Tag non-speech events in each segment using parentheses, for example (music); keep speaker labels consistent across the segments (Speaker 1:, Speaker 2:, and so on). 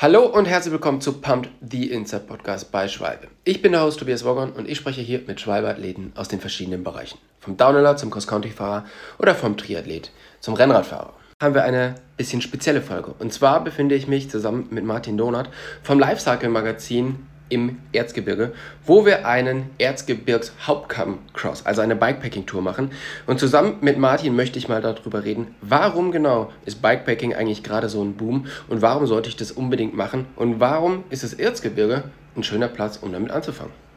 Speaker 1: Hallo und herzlich willkommen zu Pumped the Inside Podcast bei Schwalbe. Ich bin der Host Tobias Woggon und ich spreche hier mit Schwalbe-Athleten aus den verschiedenen Bereichen. Vom Downhiller zum Cross-Country-Fahrer oder vom Triathlet zum Rennradfahrer. Haben wir eine bisschen spezielle Folge. Und zwar befinde ich mich zusammen mit Martin Donat vom Lifecycle Magazin im Erzgebirge, wo wir einen Erzgebirgs-Hauptkamm-Cross, also eine Bikepacking-Tour machen. Und zusammen mit Martin möchte ich mal darüber reden, warum genau ist Bikepacking eigentlich gerade so ein Boom und warum sollte ich das unbedingt machen und warum ist das Erzgebirge ein schöner Platz, um damit anzufangen.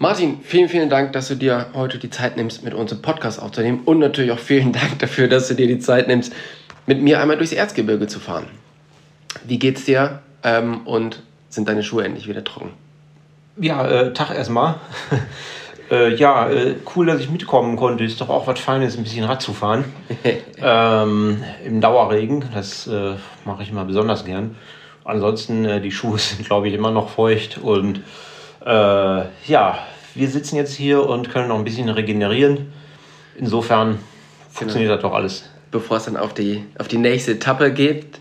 Speaker 1: Martin, vielen, vielen Dank, dass du dir heute die Zeit nimmst, mit uns im Podcast aufzunehmen. Und natürlich auch vielen Dank dafür, dass du dir die Zeit nimmst, mit mir einmal durchs Erzgebirge zu fahren. Wie geht's dir ähm, und sind deine Schuhe endlich wieder trocken?
Speaker 2: Ja, äh, Tag erstmal. (laughs) äh, ja, äh, cool, dass ich mitkommen konnte. Ist doch auch was Feines, ein bisschen Rad zu fahren. (laughs) ähm, Im Dauerregen, das äh, mache ich immer besonders gern. Ansonsten, äh, die Schuhe (laughs) sind, glaube ich, immer noch feucht und äh, ja, wir sitzen jetzt hier und können noch ein bisschen regenerieren. Insofern funktioniert das doch alles.
Speaker 1: Bevor es dann auf die, auf die nächste Etappe geht.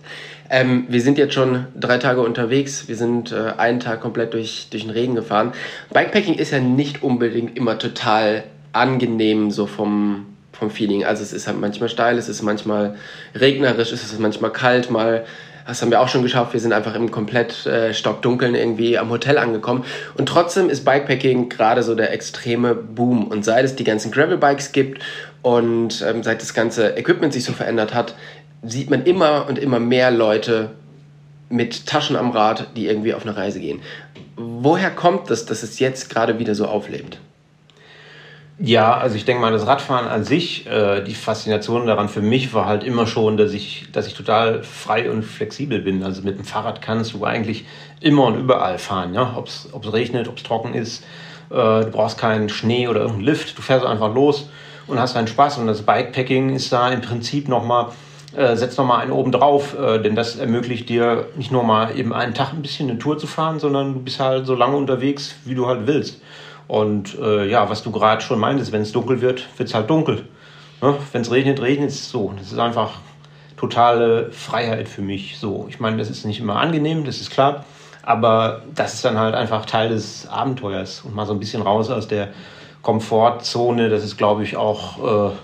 Speaker 1: Ähm, wir sind jetzt schon drei Tage unterwegs. Wir sind äh, einen Tag komplett durch, durch den Regen gefahren. Bikepacking ist ja nicht unbedingt immer total angenehm, so vom, vom Feeling. Also es ist halt manchmal steil, es ist manchmal regnerisch, es ist manchmal kalt, mal das haben wir auch schon geschafft. Wir sind einfach im komplett äh, Stockdunkeln irgendwie am Hotel angekommen. Und trotzdem ist Bikepacking gerade so der extreme Boom. Und seit es die ganzen Gravelbikes gibt und ähm, seit das ganze Equipment sich so verändert hat, sieht man immer und immer mehr Leute mit Taschen am Rad, die irgendwie auf eine Reise gehen. Woher kommt das, dass es jetzt gerade wieder so auflebt?
Speaker 2: Ja, also ich denke mal, das Radfahren an sich, äh, die Faszination daran für mich war halt immer schon, dass ich, dass ich total frei und flexibel bin. Also mit dem Fahrrad kannst du eigentlich immer und überall fahren, ja? ob es regnet, ob es trocken ist. Äh, du brauchst keinen Schnee oder irgendeinen Lift. Du fährst einfach los und hast deinen Spaß. Und das Bikepacking ist da im Prinzip nochmal, äh, setzt nochmal einen oben drauf, äh, denn das ermöglicht dir nicht nur mal eben einen Tag ein bisschen eine Tour zu fahren, sondern du bist halt so lange unterwegs, wie du halt willst. Und äh, ja, was du gerade schon meintest, wenn es dunkel wird, wird es halt dunkel. Ne? Wenn es regnet, regnet es so. Das ist einfach totale Freiheit für mich. So, ich meine, das ist nicht immer angenehm, das ist klar. Aber das ist dann halt einfach Teil des Abenteuers und mal so ein bisschen raus aus der Komfortzone. Das ist, glaube ich, auch äh,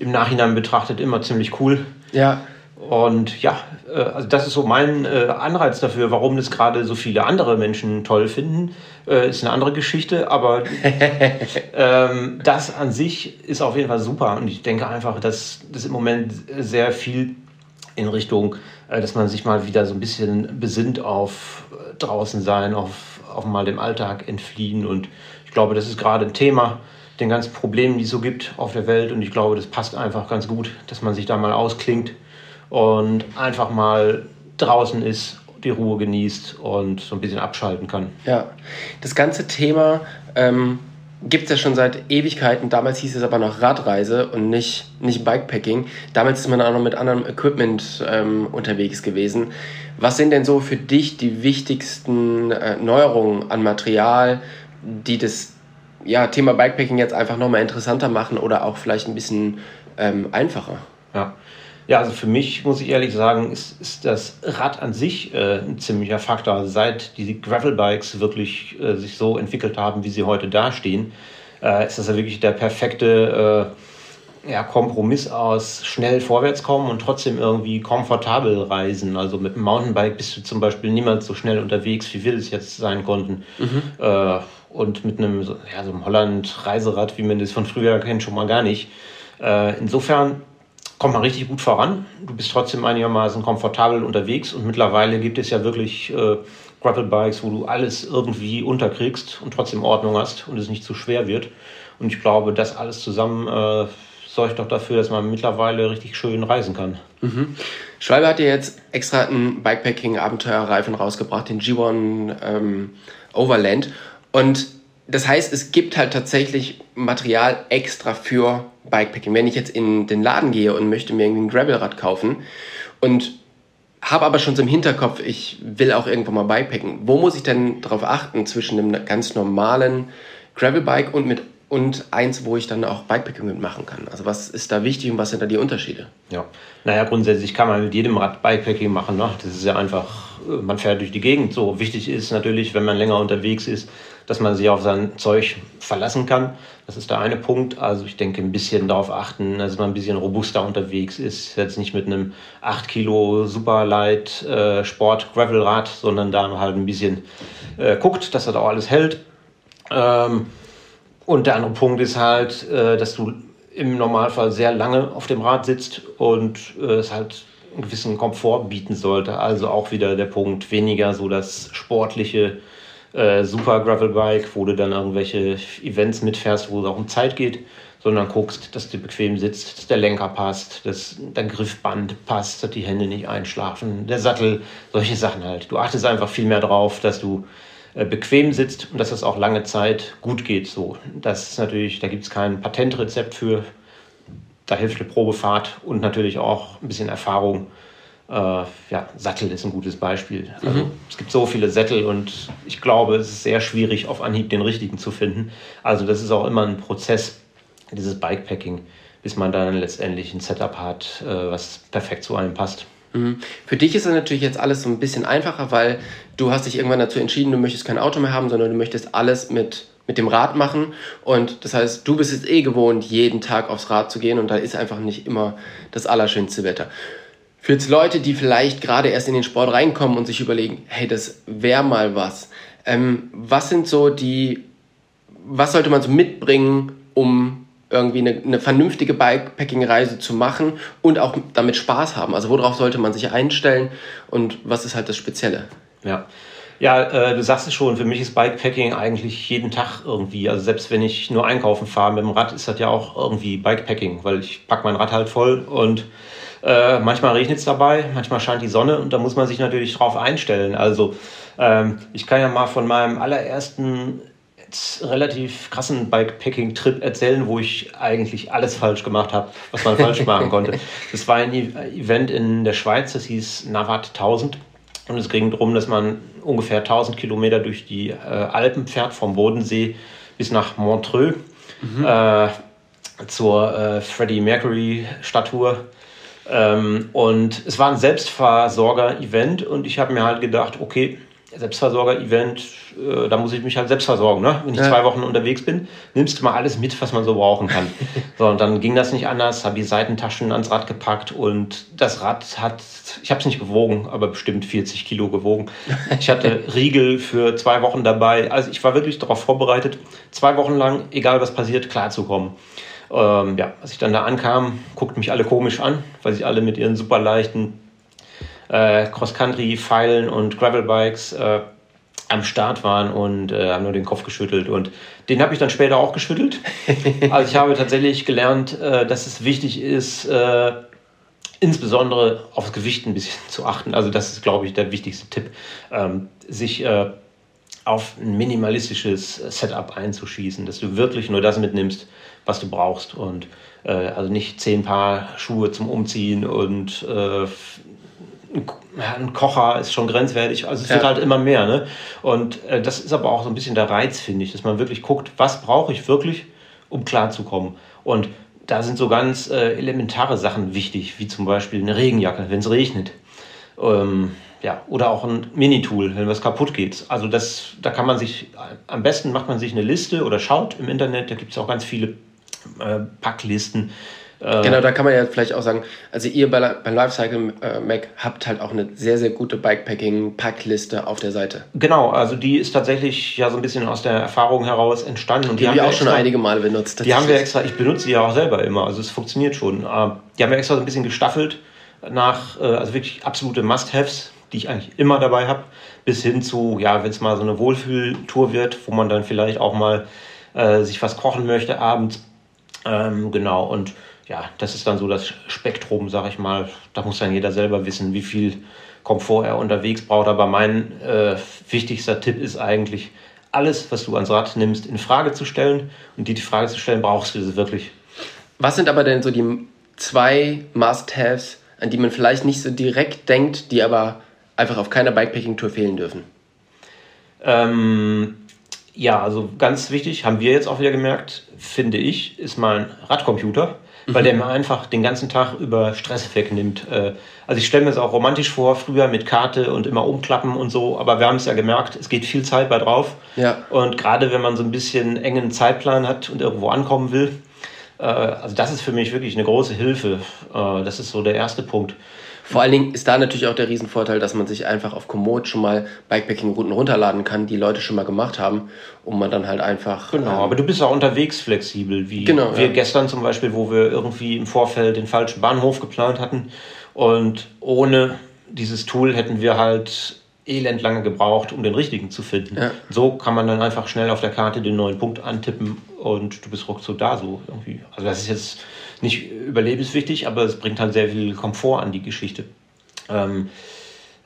Speaker 2: im Nachhinein betrachtet immer ziemlich cool.
Speaker 1: Ja.
Speaker 2: Und ja, äh, also das ist so mein äh, Anreiz dafür, warum das gerade so viele andere Menschen toll finden. Äh, ist eine andere Geschichte, aber (laughs) ähm, das an sich ist auf jeden Fall super. Und ich denke einfach, dass das im Moment sehr viel in Richtung, dass man sich mal wieder so ein bisschen besinnt auf draußen sein, auf, auf mal dem Alltag entfliehen. Und ich glaube, das ist gerade ein Thema den ganzen Problemen, die es so gibt auf der Welt. Und ich glaube, das passt einfach ganz gut, dass man sich da mal ausklingt und einfach mal draußen ist, die Ruhe genießt und so ein bisschen abschalten kann.
Speaker 1: Ja, das ganze Thema ähm, gibt es ja schon seit Ewigkeiten. Damals hieß es aber noch Radreise und nicht, nicht Bikepacking. Damals ist man auch noch mit anderem Equipment ähm, unterwegs gewesen. Was sind denn so für dich die wichtigsten äh, Neuerungen an Material, die das ja, Thema Bikepacking jetzt einfach nochmal interessanter machen oder auch vielleicht ein bisschen ähm, einfacher?
Speaker 2: Ja. Ja, also für mich muss ich ehrlich sagen, ist, ist das Rad an sich äh, ein ziemlicher Faktor. Seit die Gravelbikes wirklich äh, sich so entwickelt haben, wie sie heute dastehen, äh, ist das ja wirklich der perfekte äh, ja, Kompromiss aus schnell vorwärts kommen und trotzdem irgendwie komfortabel reisen. Also mit dem Mountainbike bist du zum Beispiel niemals so schnell unterwegs, wie wir es jetzt sein konnten. Mhm. Äh, und mit einem, ja, so einem Holland-Reiserad, wie man das von früher kennt, schon mal gar nicht. Äh, insofern kommt man richtig gut voran. Du bist trotzdem einigermaßen komfortabel unterwegs und mittlerweile gibt es ja wirklich äh, Gravelbikes, wo du alles irgendwie unterkriegst und trotzdem Ordnung hast und es nicht zu schwer wird. Und ich glaube, das alles zusammen äh, sorgt doch dafür, dass man mittlerweile richtig schön reisen kann.
Speaker 1: Mhm. Schwalbe hat dir jetzt extra einen Bikepacking-Abenteuerreifen rausgebracht, den G1 ähm, Overland. Und das heißt, es gibt halt tatsächlich Material extra für Bikepacking. Wenn ich jetzt in den Laden gehe und möchte mir irgendwie ein Gravelrad kaufen und habe aber schon so im Hinterkopf, ich will auch irgendwann mal bikepacken. Wo muss ich denn darauf achten zwischen einem ganz normalen Gravelbike und mit und eins, wo ich dann auch Bikepacking mitmachen kann. Also was ist da wichtig und was sind da die Unterschiede?
Speaker 2: Ja, naja, grundsätzlich kann man mit jedem Rad Bikepacking machen. Ne? Das ist ja einfach, man fährt durch die Gegend. So wichtig ist natürlich, wenn man länger unterwegs ist, dass man sich auf sein Zeug verlassen kann. Das ist der eine Punkt. Also ich denke, ein bisschen darauf achten, dass man ein bisschen robuster unterwegs ist. Jetzt nicht mit einem 8 Kilo Superlight äh, Sport Gravelrad, sondern da halt ein bisschen äh, guckt, dass das auch alles hält. Ähm, und der andere Punkt ist halt, äh, dass du im Normalfall sehr lange auf dem Rad sitzt und äh, es halt einen gewissen Komfort bieten sollte. Also auch wieder der Punkt weniger so das sportliche äh, Super Gravelbike, wo du dann irgendwelche Events mitfährst, wo es auch um Zeit geht, sondern guckst, dass du bequem sitzt, dass der Lenker passt, dass dein Griffband passt, dass die Hände nicht einschlafen, der Sattel, solche Sachen halt. Du achtest einfach viel mehr drauf, dass du äh, bequem sitzt und dass es auch lange Zeit gut geht. So, das ist natürlich, da gibt es kein Patentrezept für. Da hilft eine Probefahrt und natürlich auch ein bisschen Erfahrung. Äh, ja, Sattel ist ein gutes Beispiel. Also, mhm. Es gibt so viele Sättel und ich glaube, es ist sehr schwierig, auf Anhieb den richtigen zu finden. Also das ist auch immer ein Prozess, dieses Bikepacking, bis man dann letztendlich ein Setup hat, äh, was perfekt zu einem passt.
Speaker 1: Mhm. Für dich ist das natürlich jetzt alles so ein bisschen einfacher, weil du hast dich irgendwann dazu entschieden, du möchtest kein Auto mehr haben, sondern du möchtest alles mit, mit dem Rad machen. Und das heißt, du bist jetzt eh gewohnt, jeden Tag aufs Rad zu gehen und da ist einfach nicht immer das allerschönste Wetter. Für jetzt Leute, die vielleicht gerade erst in den Sport reinkommen und sich überlegen, hey, das wäre mal was. Ähm, was sind so die, was sollte man so mitbringen, um irgendwie eine, eine vernünftige Bikepacking-Reise zu machen und auch damit Spaß haben. Also worauf sollte man sich einstellen und was ist halt das Spezielle?
Speaker 2: Ja. Ja, äh, du sagst es schon, für mich ist Bikepacking eigentlich jeden Tag irgendwie. Also selbst wenn ich nur einkaufen fahre mit dem Rad, ist das ja auch irgendwie Bikepacking, weil ich packe mein Rad halt voll und äh, manchmal regnet es dabei, manchmal scheint die Sonne und da muss man sich natürlich drauf einstellen. Also ähm, ich kann ja mal von meinem allerersten relativ krassen Bikepacking-Trip erzählen, wo ich eigentlich alles falsch gemacht habe, was man falsch (laughs) machen konnte. Das war ein Event in der Schweiz, das hieß Navat 1000. Und es ging darum, dass man ungefähr 1000 Kilometer durch die äh, Alpen fährt, vom Bodensee bis nach Montreux, mhm. äh, zur äh, Freddie Mercury-Statue. Ähm, und es war ein Selbstversorger-Event und ich habe mir halt gedacht, okay, Selbstversorger-Event, äh, da muss ich mich halt selbst versorgen. Ne? Wenn ich ja. zwei Wochen unterwegs bin, nimmst du mal alles mit, was man so brauchen kann. (laughs) so, und dann ging das nicht anders, habe die Seitentaschen ans Rad gepackt und das Rad hat, ich habe es nicht gewogen, aber bestimmt 40 Kilo gewogen. Ich hatte (laughs) Riegel für zwei Wochen dabei. Also ich war wirklich darauf vorbereitet, zwei Wochen lang, egal was passiert, klarzukommen. Ähm, ja, als ich dann da ankam, guckten mich alle komisch an, weil sie alle mit ihren super leichten äh, Cross-Country-Pfeilen und Gravel-Bikes äh, am Start waren und äh, haben nur den Kopf geschüttelt. Und den habe ich dann später auch geschüttelt. (laughs) also ich habe tatsächlich gelernt, äh, dass es wichtig ist, äh, insbesondere aufs Gewicht ein bisschen (laughs) zu achten. Also das ist, glaube ich, der wichtigste Tipp, ähm, sich äh, auf ein minimalistisches Setup einzuschießen, dass du wirklich nur das mitnimmst, was du brauchst und äh, also nicht zehn Paar Schuhe zum Umziehen und äh, ein Kocher ist schon grenzwertig. Also es ja. wird halt immer mehr. Ne? Und äh, das ist aber auch so ein bisschen der Reiz, finde ich, dass man wirklich guckt, was brauche ich wirklich, um klarzukommen. Und da sind so ganz äh, elementare Sachen wichtig, wie zum Beispiel eine Regenjacke, wenn es regnet. Ähm, ja, oder auch ein Minitool, wenn was kaputt geht. Also das, da kann man sich, am besten macht man sich eine Liste oder schaut im Internet, da gibt es auch ganz viele äh, Packlisten,
Speaker 1: äh, genau, da kann man ja vielleicht auch sagen, also ihr bei, bei Lifecycle äh, Mac habt halt auch eine sehr, sehr gute Bikepacking-Packliste auf der Seite.
Speaker 2: Genau, also die ist tatsächlich ja so ein bisschen aus der Erfahrung heraus entstanden.
Speaker 1: Und die, die haben wir auch extra, schon einige Male benutzt.
Speaker 2: Die haben wir extra, ich benutze die ja auch selber immer, also es funktioniert schon. Äh, die haben wir extra so ein bisschen gestaffelt nach, also wirklich absolute Must-Haves, die ich eigentlich immer dabei habe, bis hin zu, ja, wenn es mal so eine Wohlfühltour wird, wo man dann vielleicht auch mal äh, sich was kochen möchte abends. Ähm, genau, und ja, das ist dann so das Spektrum, sag ich mal. Da muss dann jeder selber wissen, wie viel Komfort er unterwegs braucht. Aber mein äh, wichtigster Tipp ist eigentlich, alles, was du ans Rad nimmst, in Frage zu stellen und die, die Frage zu stellen, brauchst du das wirklich?
Speaker 1: Was sind aber denn so die zwei Must-Haves an die man vielleicht nicht so direkt denkt, die aber einfach auf keiner Bikepacking-Tour fehlen dürfen?
Speaker 2: Ähm, ja, also ganz wichtig, haben wir jetzt auch wieder gemerkt, finde ich, ist mein Radcomputer, mhm. weil der mir einfach den ganzen Tag über Stress wegnimmt. Äh, also ich stelle mir das auch romantisch vor, früher mit Karte und immer umklappen und so, aber wir haben es ja gemerkt, es geht viel Zeit bei drauf.
Speaker 1: Ja.
Speaker 2: Und gerade wenn man so ein bisschen engen Zeitplan hat und irgendwo ankommen will, äh, also das ist für mich wirklich eine große Hilfe. Äh, das ist so der erste Punkt.
Speaker 1: Vor allen Dingen ist da natürlich auch der Riesenvorteil, dass man sich einfach auf Komoot schon mal Bikepacking-Routen runterladen kann, die Leute schon mal gemacht haben, und man dann halt einfach.
Speaker 2: Genau, ähm, aber du bist auch unterwegs flexibel, wie genau, wir ja. gestern zum Beispiel, wo wir irgendwie im Vorfeld den falschen Bahnhof geplant hatten. Und ohne dieses Tool hätten wir halt elend lange gebraucht, um den richtigen zu finden. Ja. So kann man dann einfach schnell auf der Karte den neuen Punkt antippen und du bist ruckzuck da so irgendwie. Also das ist jetzt nicht überlebenswichtig, aber es bringt halt sehr viel Komfort an die Geschichte. Ähm,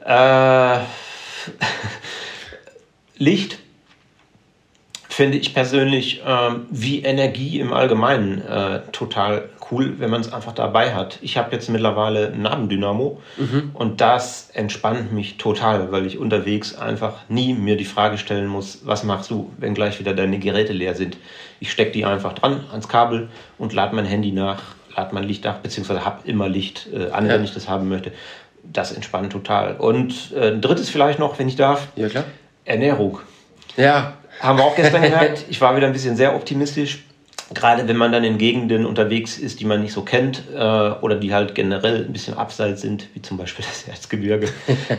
Speaker 2: äh, (laughs) Licht finde ich persönlich ähm, wie Energie im Allgemeinen äh, total cool, wenn man es einfach dabei hat. Ich habe jetzt mittlerweile ein Nabendynamo mhm. und das entspannt mich total, weil ich unterwegs einfach nie mir die Frage stellen muss, was machst du, wenn gleich wieder deine Geräte leer sind. Ich stecke die einfach dran ans Kabel und lade mein Handy nach, lade mein Licht nach, beziehungsweise habe immer Licht äh, an, ja. wenn ich das haben möchte. Das entspannt total. Und äh, ein drittes vielleicht noch, wenn ich darf.
Speaker 1: Ja, klar.
Speaker 2: Ernährung.
Speaker 1: Ja,
Speaker 2: haben wir auch gestern gemerkt. Ich war wieder ein bisschen sehr optimistisch. Gerade wenn man dann in Gegenden unterwegs ist, die man nicht so kennt äh, oder die halt generell ein bisschen abseits sind, wie zum Beispiel (laughs) das Erzgebirge.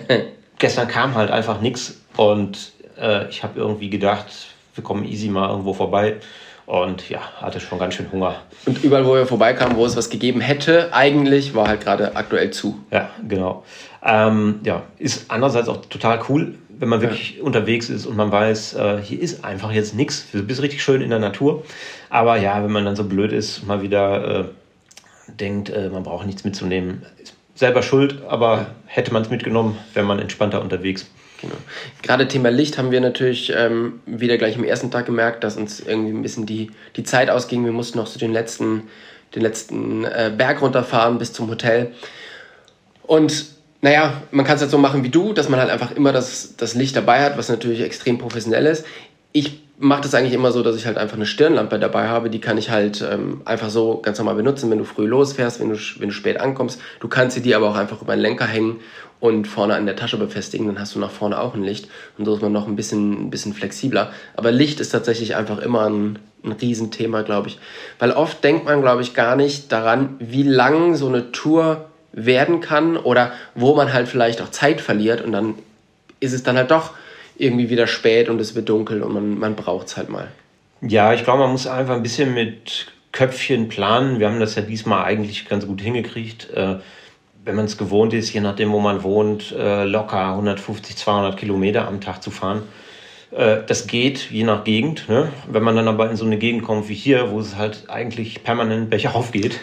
Speaker 2: (laughs) gestern kam halt einfach nichts und äh, ich habe irgendwie gedacht, wir kommen easy mal irgendwo vorbei. Und ja, hatte schon ganz schön Hunger.
Speaker 1: Und überall, wo wir vorbeikamen, wo es was gegeben hätte, eigentlich war halt gerade aktuell zu.
Speaker 2: Ja, genau. Ähm, ja, ist andererseits auch total cool, wenn man wirklich ja. unterwegs ist und man weiß, äh, hier ist einfach jetzt nichts. Du bist richtig schön in der Natur. Aber ja, wenn man dann so blöd ist, mal wieder äh, denkt, äh, man braucht nichts mitzunehmen, ist selber schuld, aber ja. hätte man es mitgenommen, wäre man entspannter unterwegs.
Speaker 1: Genau. Gerade Thema Licht haben wir natürlich ähm, wieder gleich am ersten Tag gemerkt, dass uns irgendwie ein bisschen die, die Zeit ausging. Wir mussten noch so den letzten, den letzten äh, Berg runterfahren bis zum Hotel. Und naja, man kann es halt so machen wie du, dass man halt einfach immer das, das Licht dabei hat, was natürlich extrem professionell ist. Ich mache das eigentlich immer so, dass ich halt einfach eine Stirnlampe dabei habe. Die kann ich halt ähm, einfach so ganz normal benutzen, wenn du früh losfährst, wenn du, wenn du spät ankommst. Du kannst sie dir aber auch einfach über den Lenker hängen und vorne an der Tasche befestigen. Dann hast du nach vorne auch ein Licht. Und so ist man noch ein bisschen, ein bisschen flexibler. Aber Licht ist tatsächlich einfach immer ein, ein Riesenthema, glaube ich. Weil oft denkt man, glaube ich, gar nicht daran, wie lang so eine Tour werden kann oder wo man halt vielleicht auch Zeit verliert und dann ist es dann halt doch irgendwie wieder spät und es wird dunkel und man, man braucht es halt mal.
Speaker 2: Ja, ich glaube, man muss einfach ein bisschen mit Köpfchen planen. Wir haben das ja diesmal eigentlich ganz gut hingekriegt. Äh, wenn man es gewohnt ist, je nachdem, wo man wohnt, äh, locker 150, 200 Kilometer am Tag zu fahren, das geht, je nach Gegend. Ne? Wenn man dann aber in so eine Gegend kommt wie hier, wo es halt eigentlich permanent bergauf geht.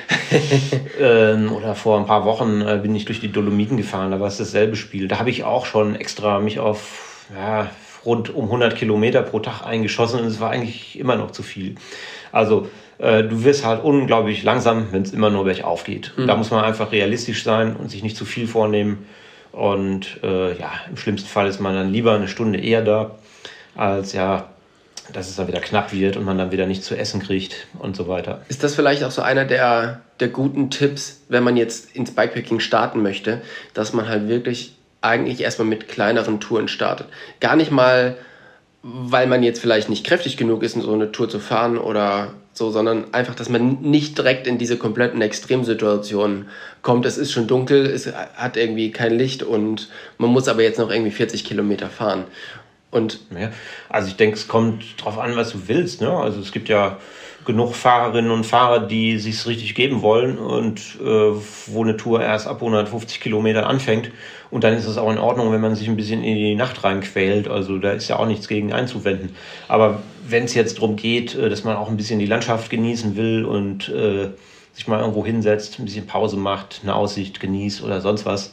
Speaker 2: (laughs) ähm, oder vor ein paar Wochen äh, bin ich durch die Dolomiten gefahren, da war es dasselbe Spiel. Da habe ich auch schon extra mich auf ja, rund um 100 Kilometer pro Tag eingeschossen und es war eigentlich immer noch zu viel. Also äh, du wirst halt unglaublich langsam, wenn es immer nur bergauf geht. Mhm. Da muss man einfach realistisch sein und sich nicht zu viel vornehmen. Und äh, ja, im schlimmsten Fall ist man dann lieber eine Stunde eher da als ja, dass es dann wieder knapp wird und man dann wieder nicht zu essen kriegt und so weiter.
Speaker 1: Ist das vielleicht auch so einer der, der guten Tipps, wenn man jetzt ins Bikepacking starten möchte, dass man halt wirklich eigentlich erstmal mit kleineren Touren startet? Gar nicht mal, weil man jetzt vielleicht nicht kräftig genug ist, so eine Tour zu fahren oder so, sondern einfach, dass man nicht direkt in diese kompletten Extremsituationen kommt. Es ist schon dunkel, es hat irgendwie kein Licht und man muss aber jetzt noch irgendwie 40 Kilometer fahren.
Speaker 2: Und ja, also ich denke, es kommt darauf an, was du willst. Ne? Also es gibt ja genug Fahrerinnen und Fahrer, die sich richtig geben wollen und äh, wo eine Tour erst ab 150 Kilometern anfängt. Und dann ist es auch in Ordnung, wenn man sich ein bisschen in die Nacht reinquält. Also da ist ja auch nichts gegen einzuwenden. Aber wenn es jetzt darum geht, äh, dass man auch ein bisschen die Landschaft genießen will und äh, sich mal irgendwo hinsetzt, ein bisschen Pause macht, eine Aussicht genießt oder sonst was,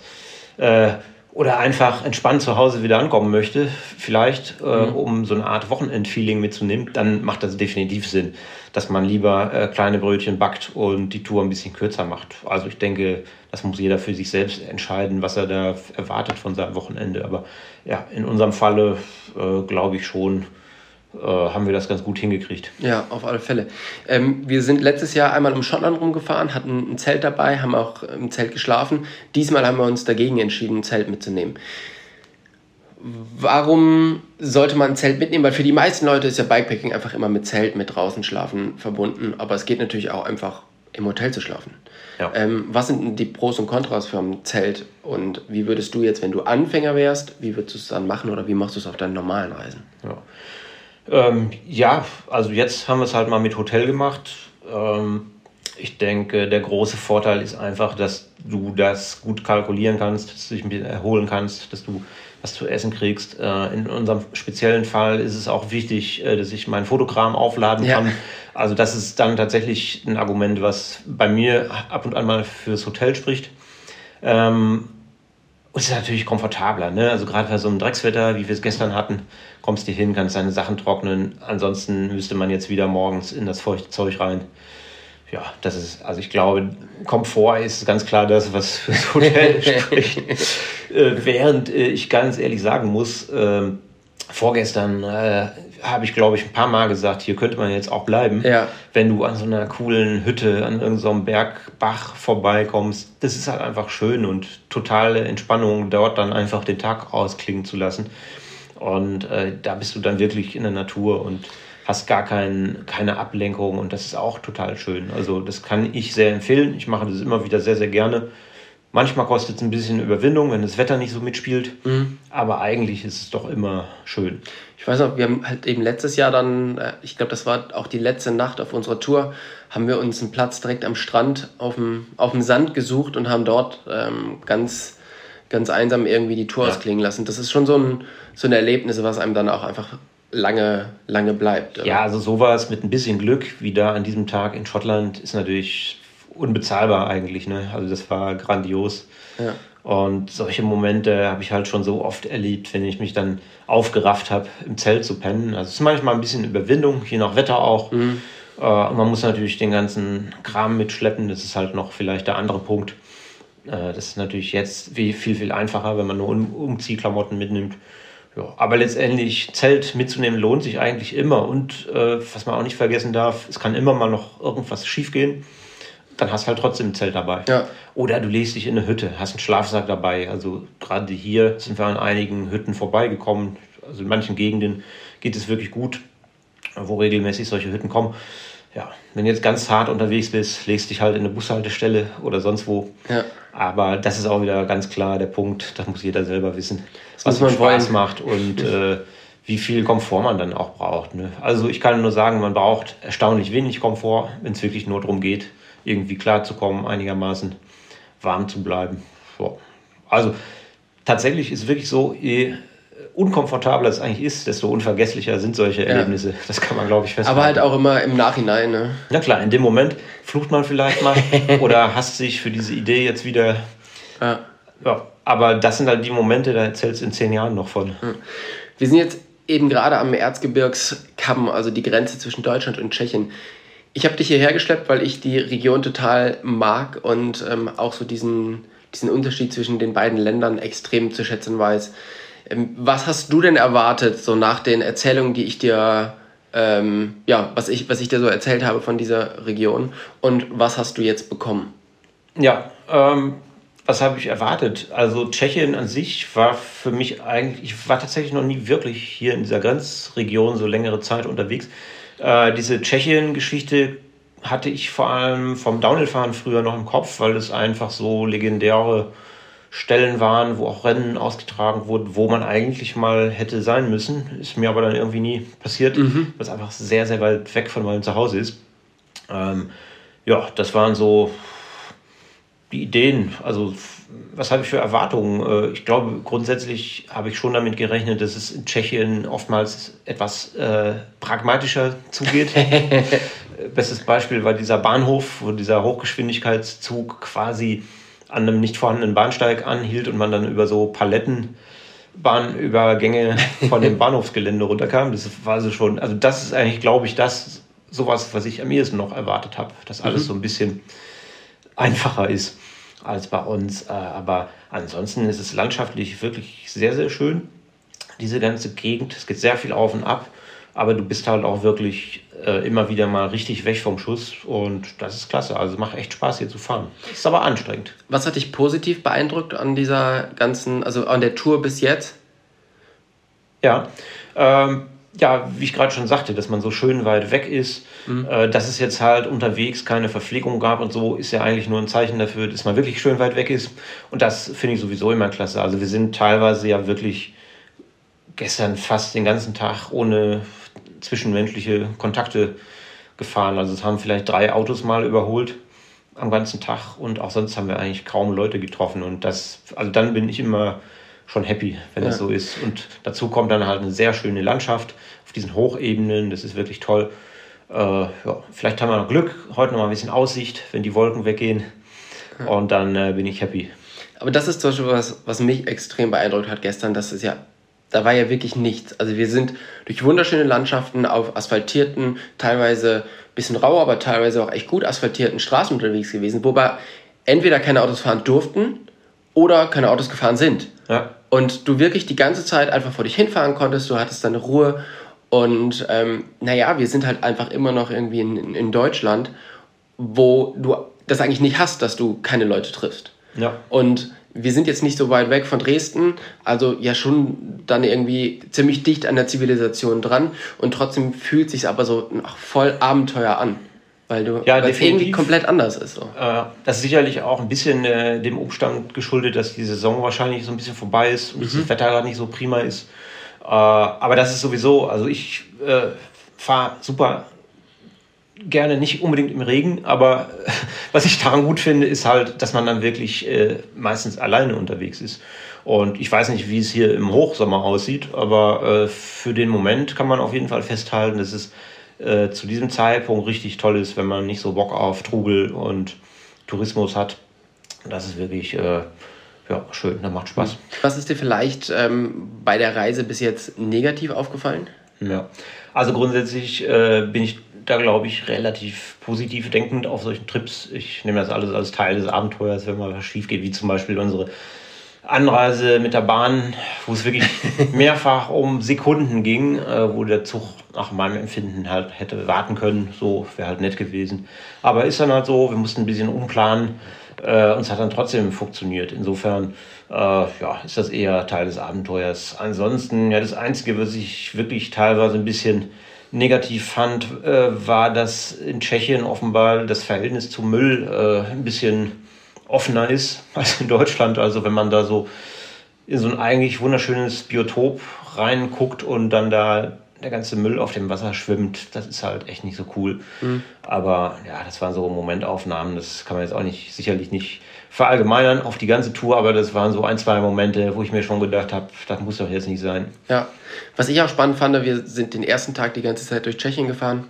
Speaker 2: äh, oder einfach entspannt zu Hause wieder ankommen möchte, vielleicht, äh, mhm. um so eine Art Wochenendfeeling mitzunehmen, dann macht das definitiv Sinn, dass man lieber äh, kleine Brötchen backt und die Tour ein bisschen kürzer macht. Also ich denke, das muss jeder für sich selbst entscheiden, was er da erwartet von seinem Wochenende. Aber ja, in unserem Falle äh, glaube ich schon, haben wir das ganz gut hingekriegt.
Speaker 1: Ja, auf alle Fälle. Ähm, wir sind letztes Jahr einmal um Schottland rumgefahren, hatten ein Zelt dabei, haben auch im Zelt geschlafen. Diesmal haben wir uns dagegen entschieden, ein Zelt mitzunehmen. Warum sollte man ein Zelt mitnehmen? Weil für die meisten Leute ist ja Bikepacking einfach immer mit Zelt, mit draußen schlafen verbunden. Aber es geht natürlich auch einfach im Hotel zu schlafen. Ja. Ähm, was sind die Pros und Kontras für ein Zelt? Und wie würdest du jetzt, wenn du Anfänger wärst, wie würdest du es dann machen oder wie machst du es auf deinen normalen Reisen?
Speaker 2: Ja. Ähm, ja, also jetzt haben wir es halt mal mit Hotel gemacht. Ähm, ich denke, der große Vorteil ist einfach, dass du das gut kalkulieren kannst, dass du dich ein bisschen erholen kannst, dass du was zu essen kriegst. Äh, in unserem speziellen Fall ist es auch wichtig, äh, dass ich mein Fotogramm aufladen ja. kann. Also das ist dann tatsächlich ein Argument, was bei mir ab und an mal fürs Hotel spricht. Ähm, und es ist natürlich komfortabler, ne? Also gerade bei so einem Dreckswetter, wie wir es gestern hatten, kommst du hin, kannst deine Sachen trocknen. Ansonsten müsste man jetzt wieder morgens in das feuchte Zeug rein. Ja, das ist, also ich glaube, Komfort ist ganz klar das, was fürs Hotel (laughs) spricht. äh, während äh, ich ganz ehrlich sagen muss, äh, vorgestern äh, habe ich, glaube ich, ein paar Mal gesagt, hier könnte man jetzt auch bleiben. Ja. Wenn du an so einer coolen Hütte, an irgendeinem Bergbach vorbeikommst, das ist halt einfach schön und totale Entspannung, dort dann einfach den Tag ausklingen zu lassen. Und äh, da bist du dann wirklich in der Natur und hast gar kein, keine Ablenkung und das ist auch total schön. Also das kann ich sehr empfehlen. Ich mache das immer wieder sehr, sehr gerne. Manchmal kostet es ein bisschen Überwindung, wenn das Wetter nicht so mitspielt, mhm. aber eigentlich ist es doch immer schön.
Speaker 1: Ich weiß noch, wir haben halt eben letztes Jahr dann, äh, ich glaube, das war auch die letzte Nacht auf unserer Tour, haben wir uns einen Platz direkt am Strand auf dem, auf dem Sand gesucht und haben dort ähm, ganz, ganz einsam irgendwie die Tour ja. ausklingen lassen. Das ist schon so ein, so ein Erlebnis, was einem dann auch einfach lange, lange bleibt.
Speaker 2: Oder? Ja, also sowas mit ein bisschen Glück, wie da an diesem Tag in Schottland, ist natürlich unbezahlbar eigentlich. Ne? Also das war grandios. Ja. Und solche Momente habe ich halt schon so oft erlebt, wenn ich mich dann aufgerafft habe, im Zelt zu pennen. Also es ist manchmal ein bisschen Überwindung, je nach Wetter auch. Mhm. Äh, und man muss natürlich den ganzen Kram mitschleppen. Das ist halt noch vielleicht der andere Punkt. Äh, das ist natürlich jetzt viel, viel einfacher, wenn man nur Umziehklamotten mitnimmt. Ja, aber letztendlich Zelt mitzunehmen lohnt sich eigentlich immer. Und äh, was man auch nicht vergessen darf, es kann immer mal noch irgendwas schiefgehen dann hast du halt trotzdem ein Zelt dabei. Ja. Oder du legst dich in eine Hütte, hast einen Schlafsack dabei. Also gerade hier sind wir an einigen Hütten vorbeigekommen. Also in manchen Gegenden geht es wirklich gut, wo regelmäßig solche Hütten kommen. Ja, wenn du jetzt ganz hart unterwegs bist, legst dich halt in eine Bushaltestelle oder sonst wo. Ja. Aber das ist auch wieder ganz klar der Punkt, das muss jeder selber wissen, das was man Spaß wollen. macht und äh, wie viel Komfort man dann auch braucht. Ne? Also ich kann nur sagen, man braucht erstaunlich wenig Komfort, wenn es wirklich nur darum geht, irgendwie klarzukommen, einigermaßen warm zu bleiben. So. Also tatsächlich ist es wirklich so, je unkomfortabler es eigentlich ist, desto unvergesslicher sind solche ja. Erlebnisse. Das kann man, glaube ich,
Speaker 1: festhalten. Aber halt auch immer im Nachhinein. Ne?
Speaker 2: Na klar, in dem Moment flucht man vielleicht mal (laughs) oder hasst sich für diese Idee jetzt wieder. Ja. ja. Aber das sind halt die Momente, da erzählst du in zehn Jahren noch von.
Speaker 1: Wir sind jetzt eben gerade am Erzgebirgskamm, also die Grenze zwischen Deutschland und Tschechien. Ich habe dich hierher geschleppt, weil ich die Region total mag und ähm, auch so diesen, diesen Unterschied zwischen den beiden Ländern extrem zu schätzen weiß. Ähm, was hast du denn erwartet, so nach den Erzählungen, die ich dir, ähm, ja, was ich, was ich dir so erzählt habe von dieser Region und was hast du jetzt bekommen?
Speaker 2: Ja, ähm, was habe ich erwartet? Also Tschechien an sich war für mich eigentlich, ich war tatsächlich noch nie wirklich hier in dieser Grenzregion so längere Zeit unterwegs. Äh, diese Tschechien-Geschichte hatte ich vor allem vom Downhill-Fahren früher noch im Kopf, weil es einfach so legendäre Stellen waren, wo auch Rennen ausgetragen wurden, wo man eigentlich mal hätte sein müssen. Ist mir aber dann irgendwie nie passiert, mhm. weil es einfach sehr, sehr weit weg von meinem Zuhause ist. Ähm, ja, das waren so die Ideen. Also was habe ich für Erwartungen? Äh, ich glaube, grundsätzlich habe ich schon damit gerechnet, dass es in Tschechien oftmals etwas äh, pragmatischer zugeht. (laughs) Bestes Beispiel war dieser Bahnhof, wo dieser Hochgeschwindigkeitszug quasi an einem nicht vorhandenen Bahnsteig anhielt und man dann über so Palettenbahnübergänge von dem (laughs) Bahnhofsgelände runterkam. Das war also schon, also das ist eigentlich, glaube ich, das sowas, was ich am ehesten noch erwartet habe, dass alles mhm. so ein bisschen einfacher ist als bei uns. Äh, aber ansonsten ist es landschaftlich wirklich sehr, sehr schön, diese ganze Gegend. Es geht sehr viel auf und ab, aber du bist halt auch wirklich äh, immer wieder mal richtig weg vom Schuss und das ist klasse. Also macht echt Spaß hier zu fahren. Ist aber anstrengend.
Speaker 1: Was hat dich positiv beeindruckt an dieser ganzen, also an der Tour bis jetzt?
Speaker 2: Ja, ähm, ja, wie ich gerade schon sagte, dass man so schön weit weg ist, mhm. äh, dass es jetzt halt unterwegs keine Verpflegung gab und so, ist ja eigentlich nur ein Zeichen dafür, dass man wirklich schön weit weg ist. Und das finde ich sowieso immer klasse. Also wir sind teilweise ja wirklich gestern fast den ganzen Tag ohne zwischenmenschliche Kontakte gefahren. Also es haben vielleicht drei Autos mal überholt am ganzen Tag und auch sonst haben wir eigentlich kaum Leute getroffen. Und das, also dann bin ich immer schon happy, wenn ja. das so ist. Und dazu kommt dann halt eine sehr schöne Landschaft auf diesen Hochebenen. Das ist wirklich toll. Äh, ja, vielleicht haben wir noch Glück, heute noch mal ein bisschen Aussicht, wenn die Wolken weggehen. Ja. Und dann äh, bin ich happy.
Speaker 1: Aber das ist zum Beispiel was, was mich extrem beeindruckt hat gestern. Das ist ja, da war ja wirklich nichts. Also wir sind durch wunderschöne Landschaften auf asphaltierten, teilweise ein bisschen rau, aber teilweise auch echt gut asphaltierten Straßen unterwegs gewesen, wobei entweder keine Autos fahren durften oder keine Autos gefahren sind. Ja und du wirklich die ganze Zeit einfach vor dich hinfahren konntest, du hattest deine Ruhe und ähm, naja, wir sind halt einfach immer noch irgendwie in, in Deutschland, wo du das eigentlich nicht hast, dass du keine Leute triffst. Ja. Und wir sind jetzt nicht so weit weg von Dresden, also ja schon dann irgendwie ziemlich dicht an der Zivilisation dran und trotzdem fühlt sich aber so voll Abenteuer an. Weil du ja, weil irgendwie komplett anders ist. So.
Speaker 2: Äh, das ist sicherlich auch ein bisschen äh, dem Umstand geschuldet, dass die Saison wahrscheinlich so ein bisschen vorbei ist und mhm. das Wetter gerade nicht so prima ist. Äh, aber das ist sowieso, also ich äh, fahre super gerne nicht unbedingt im Regen, aber (laughs) was ich daran gut finde, ist halt, dass man dann wirklich äh, meistens alleine unterwegs ist. Und ich weiß nicht, wie es hier im Hochsommer aussieht, aber für den Moment kann man auf jeden Fall festhalten, dass es äh, zu diesem Zeitpunkt richtig toll ist, wenn man nicht so Bock auf Trubel und Tourismus hat. Das ist wirklich äh, ja, schön, das macht Spaß.
Speaker 1: Was ist dir vielleicht ähm, bei der Reise bis jetzt negativ aufgefallen?
Speaker 2: Ja, also grundsätzlich äh, bin ich da, glaube ich, relativ positiv denkend auf solchen Trips. Ich nehme das alles als Teil des Abenteuers, wenn mal was schief geht, wie zum Beispiel unsere Anreise mit der Bahn, wo es wirklich (laughs) mehrfach um Sekunden ging, äh, wo der Zug nach meinem Empfinden halt hätte warten können. So wäre halt nett gewesen. Aber ist dann halt so, wir mussten ein bisschen umplanen. Äh, und es hat dann trotzdem funktioniert. Insofern äh, ja, ist das eher Teil des Abenteuers. Ansonsten, ja, das Einzige, was ich wirklich teilweise ein bisschen negativ fand, äh, war, dass in Tschechien offenbar das Verhältnis zum Müll äh, ein bisschen offener ist (laughs) als in Deutschland. Also wenn man da so in so ein eigentlich wunderschönes Biotop reinguckt und dann da der ganze Müll auf dem Wasser schwimmt, das ist halt echt nicht so cool. Mhm. Aber ja, das waren so Momentaufnahmen, das kann man jetzt auch nicht, sicherlich nicht verallgemeinern auf die ganze Tour, aber das waren so ein, zwei Momente, wo ich mir schon gedacht habe, das muss doch jetzt nicht sein.
Speaker 1: Ja, was ich auch spannend fand, wir sind den ersten Tag die ganze Zeit durch Tschechien gefahren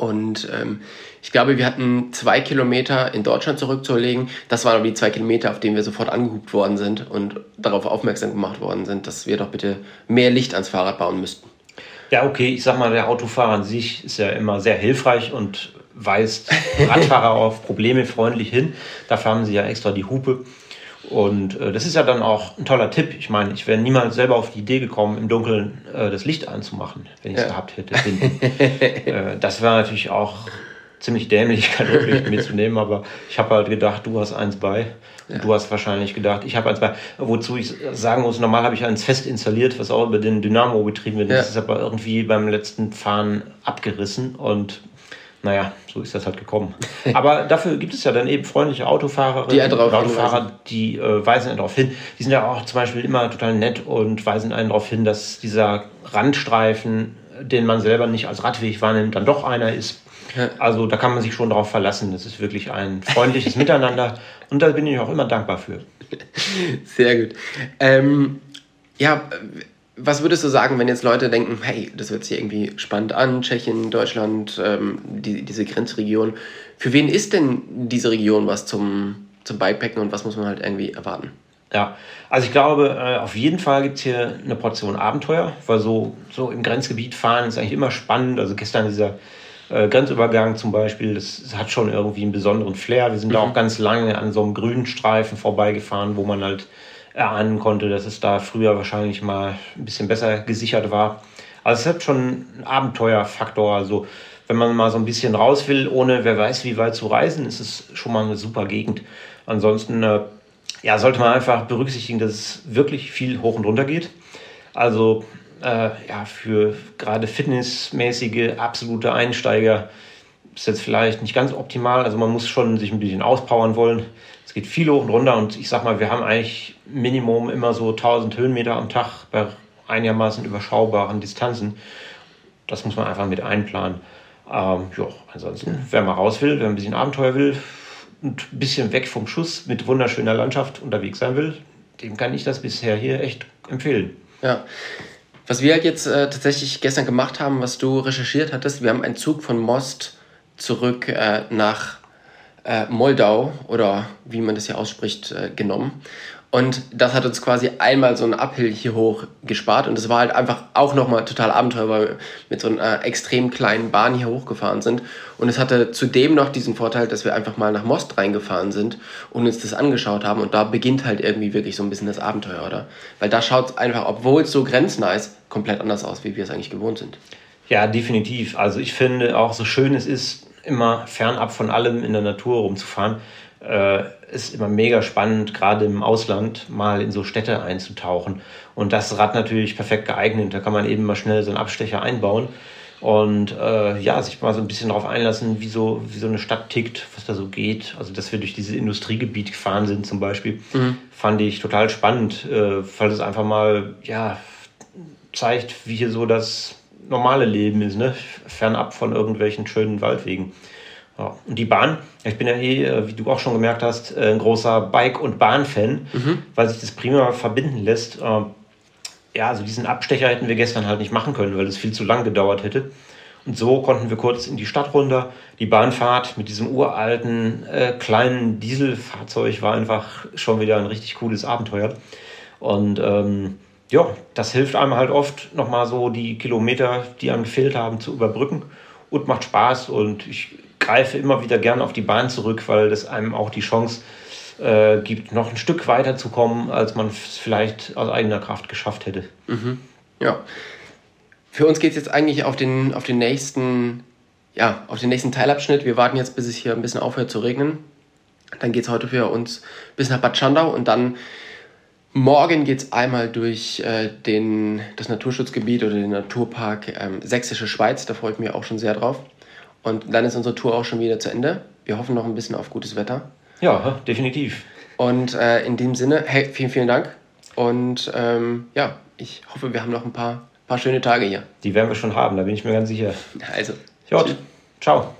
Speaker 1: und ähm, ich glaube, wir hatten zwei Kilometer in Deutschland zurückzulegen. Das waren aber die zwei Kilometer, auf denen wir sofort angehubt worden sind und darauf aufmerksam gemacht worden sind, dass wir doch bitte mehr Licht ans Fahrrad bauen müssten.
Speaker 2: Ja, okay, ich sag mal, der Autofahrer an sich ist ja immer sehr hilfreich und weist Radfahrer (laughs) auf Probleme freundlich hin. Dafür haben sie ja extra die Hupe. Und äh, das ist ja dann auch ein toller Tipp. Ich meine, ich wäre niemals selber auf die Idee gekommen, im Dunkeln äh, das Licht anzumachen, wenn ich es ja. gehabt hätte. (laughs) äh, das wäre natürlich auch ziemlich dämlich, (laughs) kein Rücklicht mitzunehmen, aber ich habe halt gedacht, du hast eins bei. Ja. Du hast wahrscheinlich gedacht, ich habe eins bei. Wozu ich sagen muss, normal habe ich eins fest installiert, was auch über den Dynamo betrieben wird. Ja. Das ist aber irgendwie beim letzten Fahren abgerissen und naja, so ist das halt gekommen. (laughs) Aber dafür gibt es ja dann eben freundliche Autofahrer, die Autofahrer, die äh, weisen einen darauf hin. Die sind ja auch zum Beispiel immer total nett und weisen einen darauf hin, dass dieser Randstreifen, den man selber nicht als Radweg wahrnimmt, dann doch einer ist. Also da kann man sich schon darauf verlassen. Das ist wirklich ein freundliches (laughs) Miteinander und da bin ich auch immer dankbar für.
Speaker 1: Sehr gut. Ähm, ja, was würdest du sagen, wenn jetzt Leute denken, hey, das hört sich irgendwie spannend an, Tschechien, Deutschland, ähm, die, diese Grenzregion. Für wen ist denn diese Region was zum, zum Bikepacken und was muss man halt irgendwie erwarten?
Speaker 2: Ja, also ich glaube, äh, auf jeden Fall gibt es hier eine Portion Abenteuer, weil so, so im Grenzgebiet fahren ist eigentlich immer spannend. Also gestern dieser äh, Grenzübergang zum Beispiel, das, das, hat schon irgendwie einen besonderen Flair. Wir sind mhm. da auch ganz lange an so einem grünen Streifen vorbeigefahren, wo man halt erahnen konnte, dass es da früher wahrscheinlich mal ein bisschen besser gesichert war. Also es hat schon einen Abenteuerfaktor. Also wenn man mal so ein bisschen raus will, ohne wer weiß wie weit zu reisen, ist es schon mal eine super Gegend. Ansonsten äh, ja, sollte man einfach berücksichtigen, dass es wirklich viel hoch und runter geht. Also äh, ja, für gerade fitnessmäßige absolute Einsteiger ist jetzt vielleicht nicht ganz optimal. Also man muss schon sich ein bisschen auspowern wollen. Es geht viel hoch und runter und ich sag mal, wir haben eigentlich Minimum immer so 1000 Höhenmeter am Tag bei einigermaßen überschaubaren Distanzen. Das muss man einfach mit einplanen. Ähm, ja, ansonsten, wer mal raus will, wer ein bisschen Abenteuer will, ein bisschen weg vom Schuss mit wunderschöner Landschaft unterwegs sein will, dem kann ich das bisher hier echt empfehlen.
Speaker 1: Ja. Was wir halt jetzt äh, tatsächlich gestern gemacht haben, was du recherchiert hattest, wir haben einen Zug von Most zurück äh, nach äh, Moldau oder wie man das hier ausspricht, äh, genommen. Und das hat uns quasi einmal so einen Uphill hier hoch gespart. Und das war halt einfach auch nochmal total Abenteuer, weil wir mit so einer extrem kleinen Bahn hier hochgefahren sind. Und es hatte zudem noch diesen Vorteil, dass wir einfach mal nach Most reingefahren sind und uns das angeschaut haben. Und da beginnt halt irgendwie wirklich so ein bisschen das Abenteuer, oder? Weil da schaut es einfach, obwohl es so grenznah ist, komplett anders aus, wie wir es eigentlich gewohnt sind.
Speaker 2: Ja, definitiv. Also ich finde auch so schön es ist, immer fernab von allem in der Natur rumzufahren äh, ist immer mega spannend, gerade im Ausland mal in so Städte einzutauchen. Und das Rad natürlich perfekt geeignet. Da kann man eben mal schnell so einen Abstecher einbauen und äh, ja, sich mal so ein bisschen darauf einlassen, wie so, wie so eine Stadt tickt, was da so geht. Also, dass wir durch dieses Industriegebiet gefahren sind zum Beispiel, mhm. fand ich total spannend, äh, weil es einfach mal ja, zeigt, wie hier so das normale Leben ist, ne? fernab von irgendwelchen schönen Waldwegen. Ja. Und die Bahn, ich bin ja eh, äh, wie du auch schon gemerkt hast, äh, ein großer Bike- und Bahn-Fan, mhm. weil sich das prima verbinden lässt. Ähm, ja, also diesen Abstecher hätten wir gestern halt nicht machen können, weil es viel zu lang gedauert hätte. Und so konnten wir kurz in die Stadt runter. Die Bahnfahrt mit diesem uralten, äh, kleinen Dieselfahrzeug war einfach schon wieder ein richtig cooles Abenteuer. Und ähm, ja, das hilft einem halt oft, nochmal so die Kilometer, die einem gefehlt haben, zu überbrücken. Und macht Spaß. Und ich greife immer wieder gern auf die Bahn zurück, weil das einem auch die Chance äh, gibt, noch ein Stück weiter zu kommen, als man es vielleicht aus eigener Kraft geschafft hätte.
Speaker 1: Mhm. Ja. Für uns geht es jetzt eigentlich auf den, auf den nächsten, ja, auf den nächsten Teilabschnitt. Wir warten jetzt, bis es hier ein bisschen aufhört zu regnen. Dann geht es heute für uns bis nach Bad Schandau und dann morgen geht es einmal durch äh, den, das Naturschutzgebiet oder den Naturpark ähm, Sächsische Schweiz. Da freue ich mich auch schon sehr drauf. Und dann ist unsere Tour auch schon wieder zu Ende. Wir hoffen noch ein bisschen auf gutes Wetter.
Speaker 2: Ja, definitiv.
Speaker 1: Und äh, in dem Sinne, hey, vielen, vielen Dank. Und ähm, ja, ich hoffe, wir haben noch ein paar, paar schöne Tage hier.
Speaker 2: Die werden wir schon haben, da bin ich mir ganz sicher.
Speaker 1: Also.
Speaker 2: Jod. Ciao.